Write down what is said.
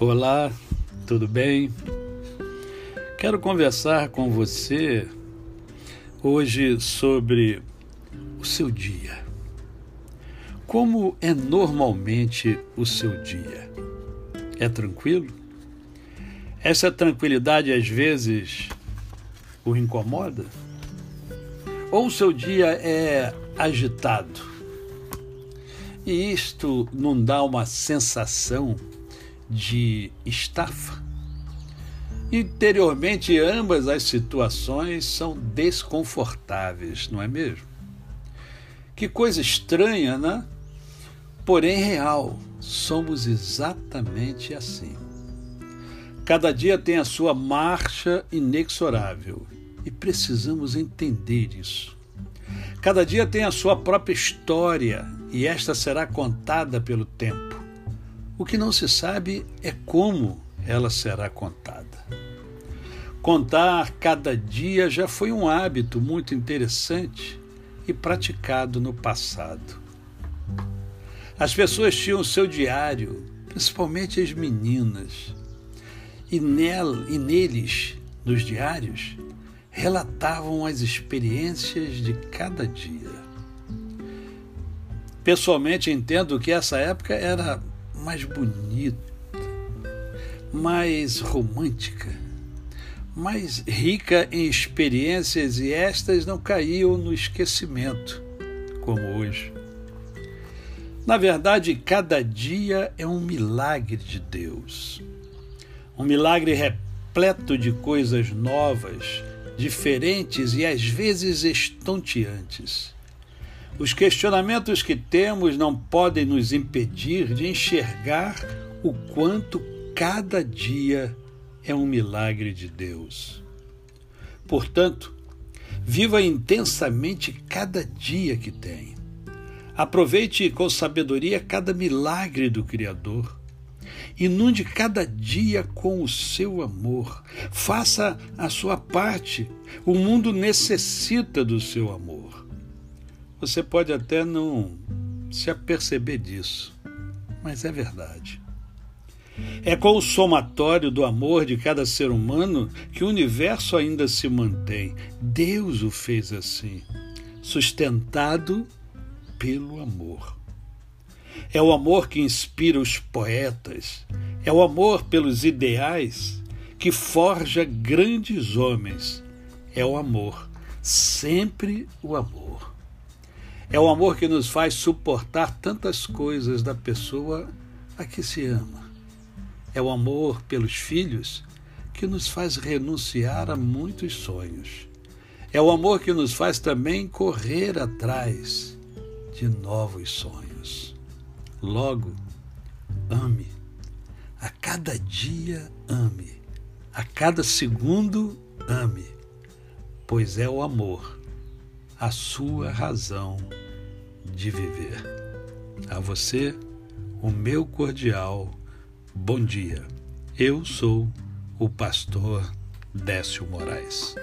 Olá, tudo bem? Quero conversar com você hoje sobre o seu dia. Como é normalmente o seu dia? É tranquilo? Essa tranquilidade às vezes o incomoda? Ou o seu dia é agitado? E isto não dá uma sensação de estafa. Interiormente, ambas as situações são desconfortáveis, não é mesmo? Que coisa estranha, né? Porém, real, somos exatamente assim. Cada dia tem a sua marcha inexorável e precisamos entender isso. Cada dia tem a sua própria história e esta será contada pelo tempo. O que não se sabe é como ela será contada. Contar cada dia já foi um hábito muito interessante e praticado no passado. As pessoas tinham seu diário, principalmente as meninas, e, nela, e neles, nos diários, relatavam as experiências de cada dia. Pessoalmente, entendo que essa época era mais bonita, mais romântica, mais rica em experiências e estas não caíam no esquecimento, como hoje. Na verdade, cada dia é um milagre de Deus. Um milagre repleto de coisas novas, diferentes e às vezes estonteantes. Os questionamentos que temos não podem nos impedir de enxergar o quanto cada dia é um milagre de Deus. Portanto, viva intensamente cada dia que tem. Aproveite com sabedoria cada milagre do Criador. Inunde cada dia com o seu amor. Faça a sua parte. O mundo necessita do seu amor. Você pode até não se aperceber disso, mas é verdade. É com o somatório do amor de cada ser humano que o universo ainda se mantém. Deus o fez assim, sustentado pelo amor. É o amor que inspira os poetas, é o amor pelos ideais que forja grandes homens. É o amor, sempre o amor. É o amor que nos faz suportar tantas coisas da pessoa a que se ama. É o amor pelos filhos que nos faz renunciar a muitos sonhos. É o amor que nos faz também correr atrás de novos sonhos. Logo, ame. A cada dia, ame. A cada segundo, ame. Pois é o amor a sua razão de viver. A você, o meu cordial bom dia. Eu sou o pastor Décio Moraes.